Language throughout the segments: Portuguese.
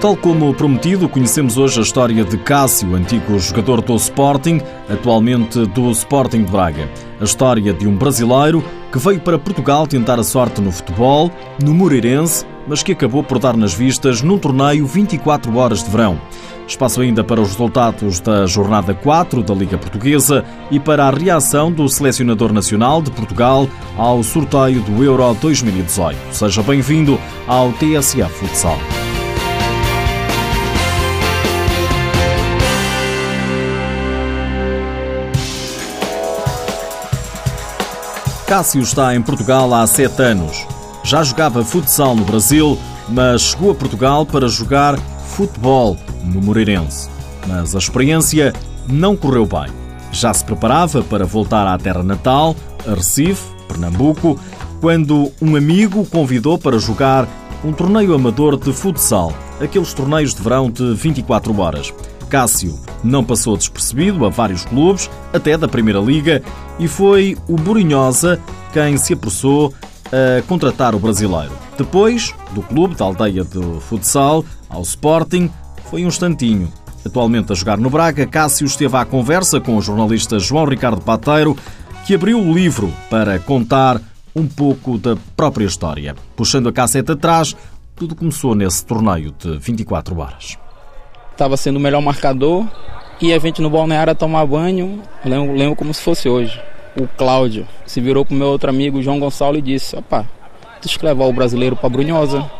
Tal como prometido, conhecemos hoje a história de Cássio, antigo jogador do Sporting, atualmente do Sporting de Braga. A história de um brasileiro que veio para Portugal tentar a sorte no futebol, no Moreirense, mas que acabou por dar nas vistas num torneio 24 horas de verão. Espaço ainda para os resultados da jornada 4 da Liga Portuguesa e para a reação do selecionador nacional de Portugal ao sorteio do Euro 2018. Seja bem-vindo ao TSF Futsal. Cássio está em Portugal há sete anos. Já jogava futsal no Brasil, mas chegou a Portugal para jogar futebol no Moreirense. Mas a experiência não correu bem. Já se preparava para voltar à terra natal, a Recife, Pernambuco, quando um amigo o convidou para jogar um torneio amador de futsal, aqueles torneios de verão de 24 horas. Cássio não passou despercebido a vários clubes, até da Primeira Liga, e foi o Borinhosa quem se apressou a contratar o brasileiro. Depois, do clube da aldeia do futsal ao Sporting, foi um instantinho. Atualmente a jogar no Braga, Cássio esteve à conversa com o jornalista João Ricardo Pateiro, que abriu o livro para contar um pouco da própria história. Puxando a cassete atrás, tudo começou nesse torneio de 24 horas estava sendo o melhor marcador e a gente no balneário a tomar banho, lembro, lembro como se fosse hoje. O Cláudio se virou pro meu outro amigo João Gonçalo e disse: Opa, que levar o brasileiro para Brunhosa.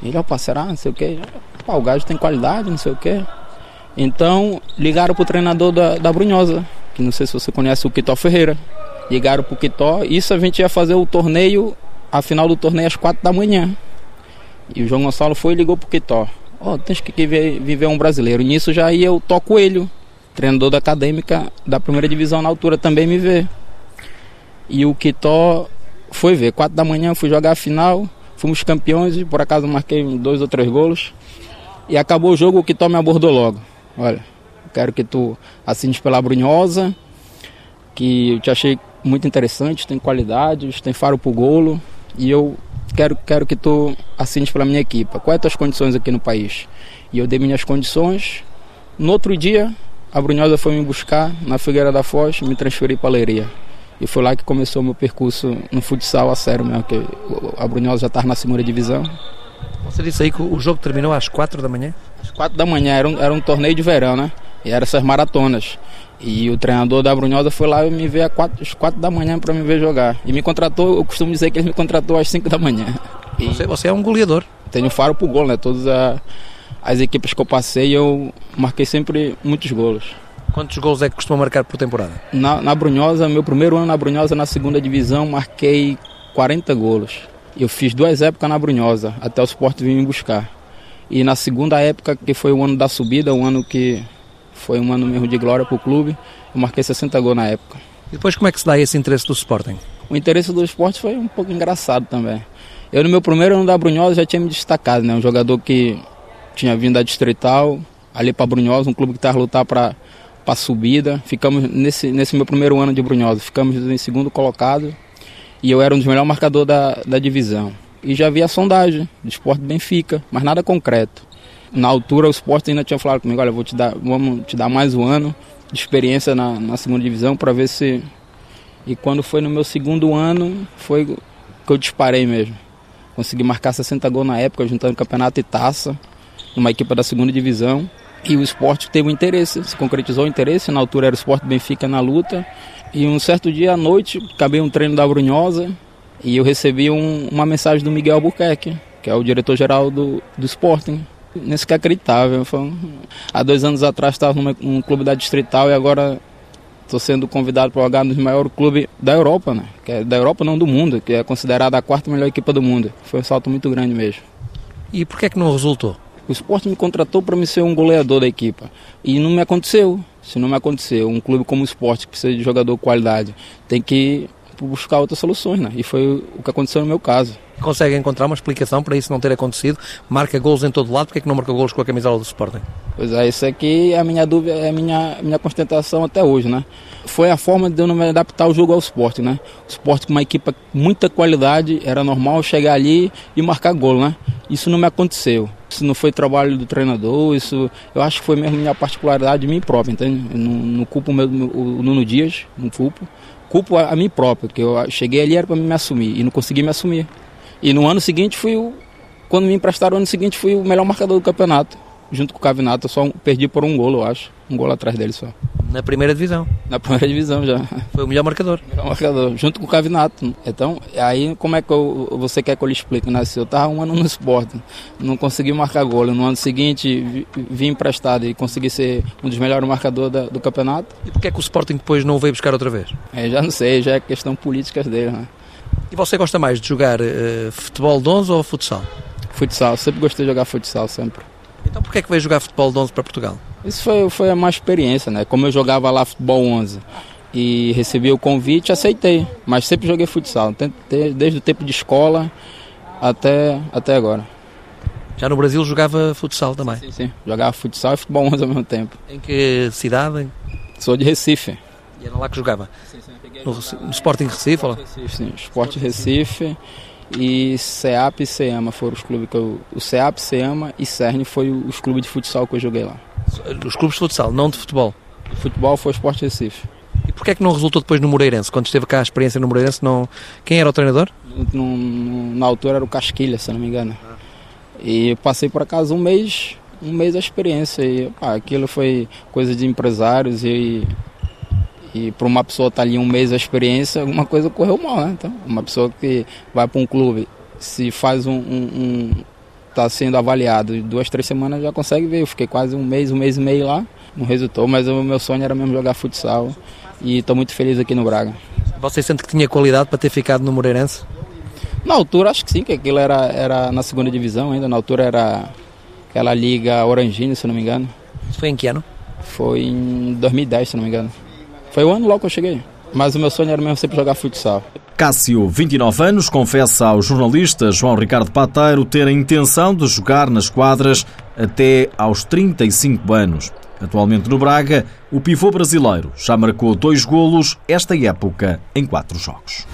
Ele, opa, será? Não sei o quê. O gajo tem qualidade, não sei o quê. Então ligaram pro treinador da, da Brunhosa, que não sei se você conhece o Quitó Ferreira. Ligaram pro Quitó, isso a gente ia fazer o torneio, a final do torneio às quatro da manhã. E o João Gonçalo foi e ligou pro Quitó. Ó, oh, tens que viver, viver um brasileiro. Nisso já ia o Tó Coelho, treinador da acadêmica da primeira divisão na altura, também me ver. E o Quitó foi ver. Quatro da manhã fui jogar a final, fomos campeões e por acaso marquei dois ou três golos. E acabou o jogo, o Quitó me abordou logo. Olha, quero que tu assines pela Brunhosa, que eu te achei muito interessante, tem qualidades, tem faro pro golo. E eu quero, quero que tu assines pela minha equipa. Quais as condições aqui no país? E eu dei minhas condições. No outro dia, a Brunhosa foi me buscar na Figueira da Foz, me transferi para a Leiria. E foi lá que começou o meu percurso no futsal a sério mesmo, que a Brunhosa já estava na segunda divisão. Você disse aí que o jogo terminou às quatro da manhã? Às quatro da manhã, era um, era um torneio de verão, né? E eram essas maratonas. E o treinador da Brunhosa foi lá me ver às quatro da manhã para me ver jogar. E me contratou, eu costumo dizer que ele me contratou às cinco da manhã. E você, você é um goleador. Tenho faro pro gol, né? Todas a, as equipes que eu passei, eu marquei sempre muitos golos. Quantos gols é que costuma marcar por temporada? Na, na Brunhosa, meu primeiro ano na Brunhosa, na segunda divisão, marquei 40 golos. Eu fiz duas épocas na Brunhosa, até o Sport vir me buscar. E na segunda época, que foi o ano da subida, o ano que foi um ano mesmo de glória para o clube. Eu marquei 60 gols na época. E depois como é que se dá esse interesse do Sporting? O interesse do esporte foi um pouco engraçado também. Eu no meu primeiro ano da Brunhosa já tinha me destacado, né? Um jogador que tinha vindo da Distrital, ali para Brunhosa, um clube que estava a lutar para para subida. Ficamos nesse, nesse meu primeiro ano de Brunhosa, ficamos em segundo colocado e eu era um dos melhores marcadores da, da divisão. E já havia sondagem do Esporte Benfica, mas nada concreto. Na altura, o esporte ainda tinha falado comigo: olha, vou te dar, vamos te dar mais um ano de experiência na, na segunda divisão para ver se. E quando foi no meu segundo ano, foi que eu disparei mesmo. Consegui marcar 60 gols na época, juntando campeonato e taça, numa equipe da segunda divisão. E o esporte teve um interesse, se concretizou o interesse. Na altura era o esporte Benfica na luta. E um certo dia à noite, acabei um treino da Brunhosa e eu recebi um, uma mensagem do Miguel Albuquerque, que é o diretor-geral do, do Sporting nem sequer acreditável. Foi, há dois anos atrás estava num clube da Distrital e agora estou sendo convidado para jogar no maior clube da Europa, né? Que é da Europa, não do mundo, que é considerada a quarta melhor equipa do mundo. Foi um salto muito grande mesmo. E por que é que não resultou? O esporte me contratou para me ser um goleador da equipa. E não me aconteceu. Se não me aconteceu, um clube como o esporte, que precisa de jogador de qualidade, tem que buscar outras soluções, né? E foi o que aconteceu no meu caso. Consegue encontrar uma explicação para isso não ter acontecido? Marca gols em todo lado, porque é que não marca gols com a camisola do Sporting? Pois é, isso aqui é a minha dúvida, é a minha, minha constatação até hoje, né? Foi a forma de eu não me adaptar ao jogo ao esporte, né? O esporte com uma equipe com muita qualidade, era normal chegar ali e marcar gol, né? Isso não me aconteceu. Isso não foi trabalho do treinador, isso eu acho que foi mesmo minha particularidade de mim próprio, entende? Eu não, não culpo o, o Nuno Dias, não culpo. Culpo a, a mim próprio, porque eu cheguei ali era para me assumir e não consegui me assumir. E no ano seguinte fui o. Quando me emprestaram, no ano seguinte fui o melhor marcador do campeonato. Junto com o Cavinato, eu só perdi por um golo, eu acho. Um golo atrás dele só. Na primeira divisão. Na primeira divisão já. Foi o melhor marcador. Melhor marcador, junto com o Cavinato. Então, aí como é que eu, você quer que eu lhe explique, né? Se eu estava um ano no esporte, não consegui marcar golo. No ano seguinte, vim emprestado e consegui ser um dos melhores marcadores da, do campeonato. E porquê é que o Sporting depois não o veio buscar outra vez? É, já não sei, já é questão política dele, né? E você gosta mais de jogar uh, futebol de 11 ou futsal? Futsal, sempre gostei de jogar futsal, sempre. Então porquê é que veio jogar futebol de 11 para Portugal? Isso foi, foi uma experiência, né? Como eu jogava lá futebol 11 e recebi o convite, aceitei. Mas sempre joguei futsal, desde o tempo de escola até, até agora. Já no Brasil jogava futsal também? Sim, sim. Jogava futsal e futebol 11 ao mesmo tempo. Em que cidade? Sou de Recife. E era lá que jogava? Sim, sim. No, no Sporting Recife? Recife sim. Esporte Recife e CEAP e CEAMA foram os clubes que eu... O CEAP, CEAMA e CERN foi os clubes de futsal que eu joguei lá. Os clubes de futsal, não de futebol? De futebol foi o Esporte Recife. E porquê é que não resultou depois no Moreirense? Quando esteve cá a experiência no Moreirense, não... quem era o treinador? No, no, na altura era o Casquilha, se não me engano. E passei por acaso um mês, um mês a experiência. E pá, aquilo foi coisa de empresários e e para uma pessoa estar tá ali um mês a experiência, alguma coisa correu mal, né? Então, uma pessoa que vai para um clube, se faz um, um, um está sendo avaliado duas, três semanas já consegue ver. Eu fiquei quase um mês, um mês e meio lá, não resultou, mas o meu sonho era mesmo jogar futsal e estou muito feliz aqui no Braga. Você sente que tinha qualidade para ter ficado no Moreirense? Na altura acho que sim, que aquilo era, era na segunda divisão ainda, na altura era aquela liga Orangina, se não me engano. Isso foi em que ano? Foi em 2010, se não me engano. Foi o ano logo que eu cheguei. Mas o meu sonho era mesmo sempre jogar futsal. Cássio, 29 anos, confessa ao jornalista João Ricardo Pateiro ter a intenção de jogar nas quadras até aos 35 anos. Atualmente no Braga, o pivô brasileiro já marcou dois golos esta época em quatro jogos.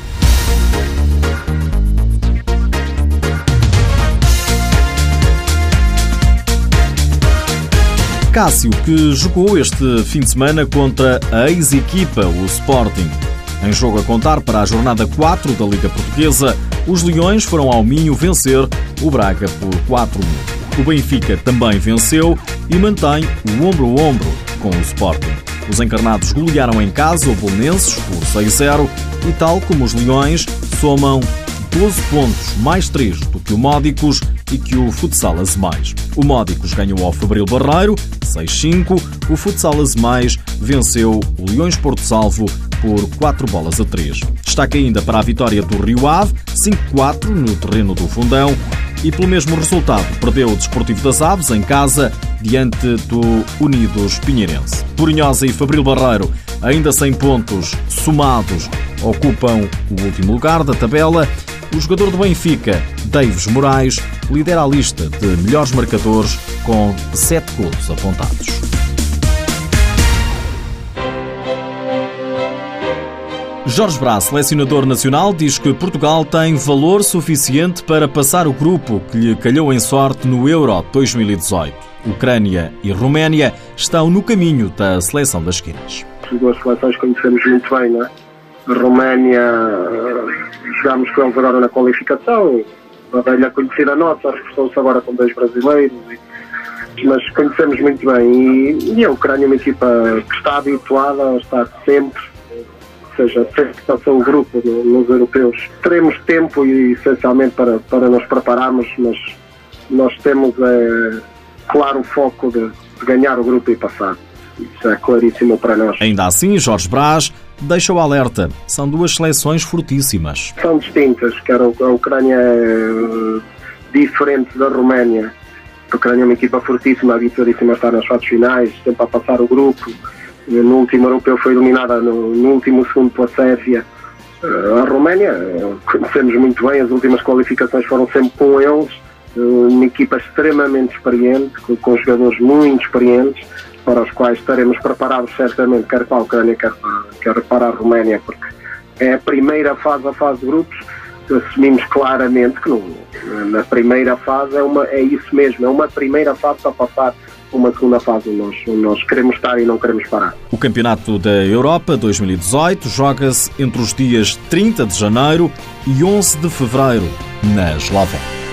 Cássio, que jogou este fim de semana contra a ex-equipa, o Sporting. Em jogo a contar para a jornada 4 da Liga Portuguesa, os Leões foram ao Minho vencer o Braga por 4-1. O Benfica também venceu e mantém o ombro a ombro com o Sporting. Os encarnados golearam em casa o Bolonenses por 6-0 e, tal como os Leões, somam 12 pontos, mais 3 do que o Módicos e que o Futsal Azemais. O Módicos ganhou ao Fabril Barreiro 6-5, o Futsal Azemais venceu o Leões Porto Salvo por 4 bolas a 3. Destaque ainda para a vitória do Rio Ave, 5-4 no terreno do Fundão e pelo mesmo resultado perdeu o Desportivo das Aves em casa diante do Unidos Pinheirense. Purinhosa e Fabril Barreiro, ainda sem pontos somados, ocupam o último lugar da tabela o jogador do Benfica, Davis Moraes, lidera a lista de melhores marcadores com 7 gols apontados. Jorge Brás, selecionador nacional, diz que Portugal tem valor suficiente para passar o grupo que lhe calhou em sorte no Euro 2018. Ucrânia e Roménia estão no caminho da seleção das esquinas. As duas seleções conhecemos muito bem, não é? Roménia jogámos com eles agora na qualificação, uma velha conhecida nossa, reforçou-se agora com dois brasileiros, e, mas conhecemos muito bem. E, e a Ucrânia é uma equipa que está habituada a estar sempre, ou seja, sempre que passou o grupo no, nos europeus. Teremos tempo e essencialmente para, para nos prepararmos, mas nós temos, é, claro, o foco de, de ganhar o grupo e passar. Isso é claríssimo para nós. Ainda assim, Jorge Brás deixa o alerta. São duas seleções fortíssimas. São distintas, quer a Ucrânia é diferente da Roménia. A Ucrânia é uma equipa fortíssima, habituadíssima a estar nas fases finais, sempre a passar o grupo. No último europeu foi eliminada no, no último segundo pela Sérvia. A Roménia, conhecemos muito bem, as últimas qualificações foram sempre com eles, uma equipa extremamente experiente, com jogadores muito experientes, para os quais estaremos preparados certamente, quer para a Ucrânia, quer para, quer para a Roménia, porque é a primeira fase, a fase de grupos, assumimos claramente que não, na primeira fase é, uma, é isso mesmo, é uma primeira fase para passar uma segunda fase onde nós, onde nós queremos estar e não queremos parar. O Campeonato da Europa 2018 joga-se entre os dias 30 de janeiro e 11 de fevereiro, na Eslovénia.